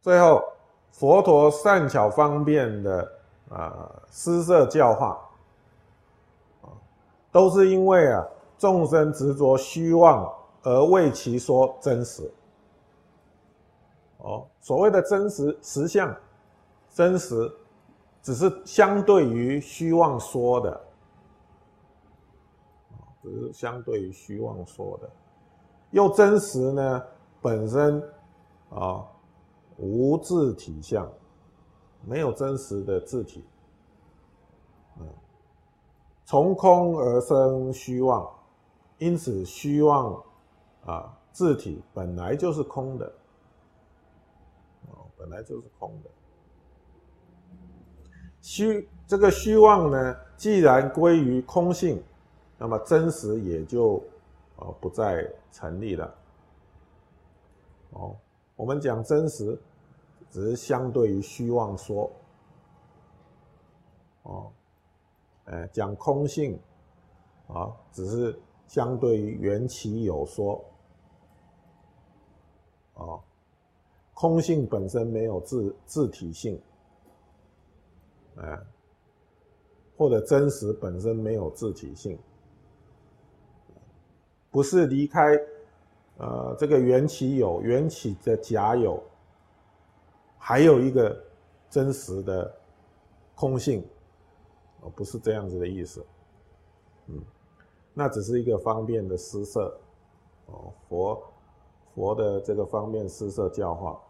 最后，佛陀善巧方便的啊施设教化，啊，都是因为啊众生执着虚妄而为其说真实。哦，所谓的真实实相，真实只是相对于虚妄说的，只是相对于虚妄说的，又真实呢本身啊无自体相，没有真实的自体，嗯，从空而生虚妄，因此虚妄啊自体本来就是空的。哦本来就是空的，虚这个虚妄呢，既然归于空性，那么真实也就啊不再成立了。哦，我们讲真实，只是相对于虚妄说。哦，哎，讲空性，啊，只是相对于缘起有说。哦。空性本身没有自自体性，哎，或者真实本身没有自体性，不是离开呃这个缘起有缘起的假有，还有一个真实的空性，哦，不是这样子的意思，嗯，那只是一个方便的施设，哦，佛佛的这个方便施设教化。